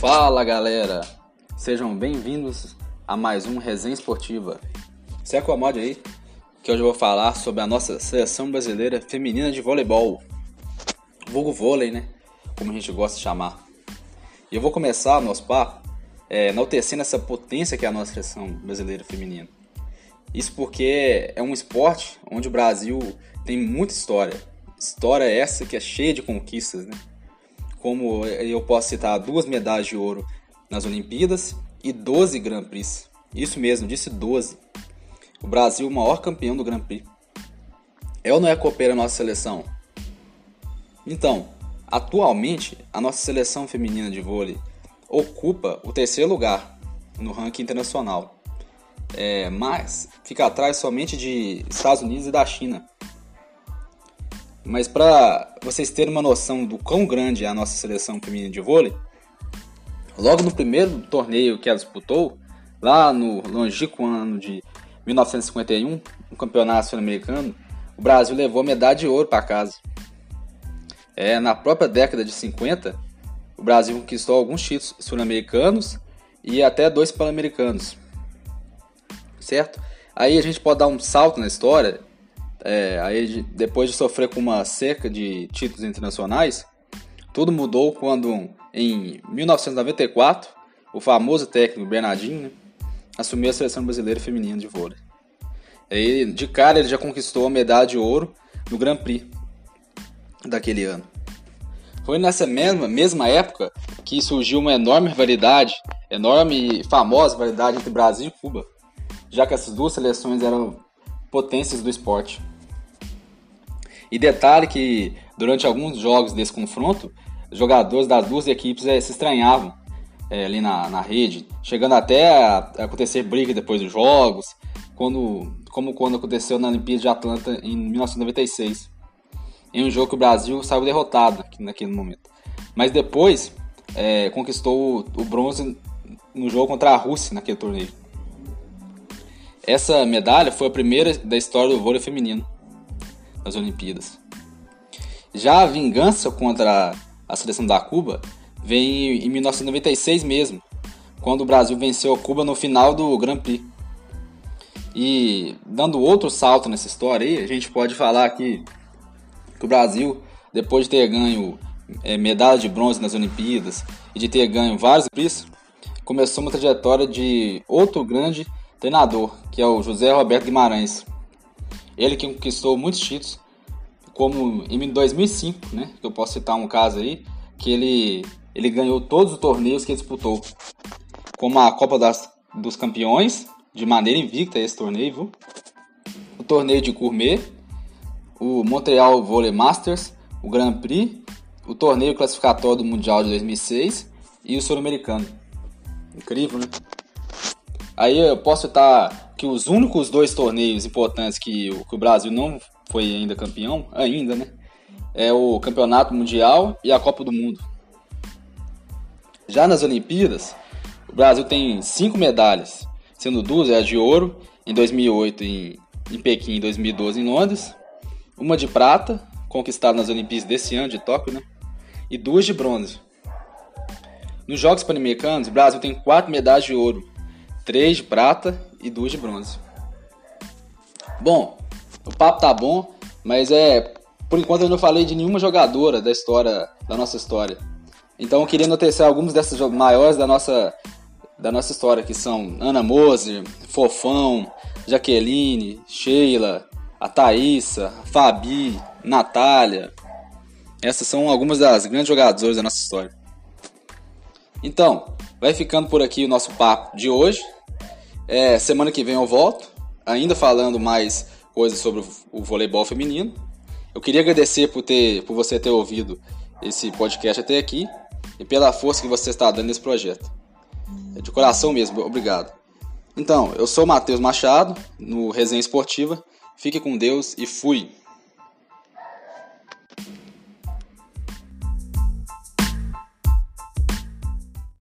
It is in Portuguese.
Fala galera, sejam bem-vindos a mais um Resenha Esportiva. Se acomode aí, que hoje eu vou falar sobre a nossa seleção brasileira feminina de voleibol. Vulgo vôlei, né? Como a gente gosta de chamar. E eu vou começar o nosso papo é, enaltecendo essa potência que é a nossa seleção brasileira feminina. Isso porque é um esporte onde o Brasil tem muita história. História essa que é cheia de conquistas, né? Como eu posso citar duas medalhas de ouro nas Olimpíadas e 12 Grand Prix. Isso mesmo, disse 12. O Brasil, o maior campeão do Grand Prix. É ou não é copeira a nossa seleção? Então, atualmente, a nossa seleção feminina de vôlei ocupa o terceiro lugar no ranking internacional, é, mas fica atrás somente de Estados Unidos e da China. Mas para vocês terem uma noção do quão grande é a nossa seleção feminina de vôlei, logo no primeiro torneio que ela disputou, lá no longínquo ano de 1951, no Campeonato Sul-Americano, o Brasil levou medalha de ouro para casa. É, na própria década de 50, o Brasil conquistou alguns títulos sul-americanos e até dois pan-americanos, certo? Aí a gente pode dar um salto na história, é, aí depois de sofrer com uma seca de títulos internacionais, tudo mudou quando em 1994 o famoso técnico Bernardinho né, assumiu a seleção brasileira feminina de vôlei. Aí, de cara ele já conquistou a medalha de ouro no Grand Prix daquele ano. Foi nessa mesma, mesma época que surgiu uma enorme rivalidade, enorme e famosa rivalidade entre Brasil e Cuba, já que essas duas seleções eram potências do esporte. E detalhe que durante alguns jogos desse confronto, jogadores das duas equipes é, se estranhavam é, ali na, na rede, chegando até a, acontecer briga depois dos jogos, quando, como quando aconteceu na Olimpíada de Atlanta em 1996 em um jogo que o Brasil saiu derrotado naquele momento. Mas depois é, conquistou o, bronze no jogo contra a Rússia naquele torneio. Essa medalha foi a primeira da história do vôlei feminino nas Olimpíadas. Já a vingança contra a seleção da Cuba vem em 1996 mesmo, quando o Brasil venceu a Cuba no final do Grand Prix. E dando outro salto nessa história aí, a gente pode falar que que o Brasil, depois de ter ganho é, medalha de bronze nas Olimpíadas e de ter ganho vários prêmios, começou uma trajetória de outro grande treinador, que é o José Roberto Guimarães. Ele que conquistou muitos títulos, como em 2005, né, que eu posso citar um caso aí, que ele, ele ganhou todos os torneios que disputou, como a Copa das, dos Campeões, de maneira invicta esse torneio, viu? o torneio de Gourmet, o Montreal Volley Masters, o Grand Prix, o torneio classificatório do Mundial de 2006 e o Sul-Americano. Incrível, né? Aí eu posso citar que os únicos dois torneios importantes que, que o Brasil não foi ainda campeão, ainda, né? É o Campeonato Mundial e a Copa do Mundo. Já nas Olimpíadas, o Brasil tem cinco medalhas, sendo duas é a de ouro em 2008 em, em Pequim e 2012 em Londres, uma de prata, conquistada nas Olimpíadas desse ano de Tóquio, né? E duas de bronze. Nos Jogos Pan-Americanos, o Brasil tem quatro medalhas de ouro, três de prata e duas de bronze. Bom, o papo tá bom, mas é por enquanto eu não falei de nenhuma jogadora da história da nossa história. Então eu queria notar algumas dessas maiores da nossa da nossa história, que são Ana Moser, Fofão, Jaqueline, Sheila, a Thaísa, Fabi, Natália. Essas são algumas das grandes jogadoras da nossa história. Então, vai ficando por aqui o nosso papo de hoje. É, semana que vem eu volto, ainda falando mais coisas sobre o voleibol feminino. Eu queria agradecer por, ter, por você ter ouvido esse podcast até aqui e pela força que você está dando nesse projeto. É de coração mesmo, obrigado. Então, eu sou Matheus Machado, no Resenha Esportiva Fique com Deus e fui!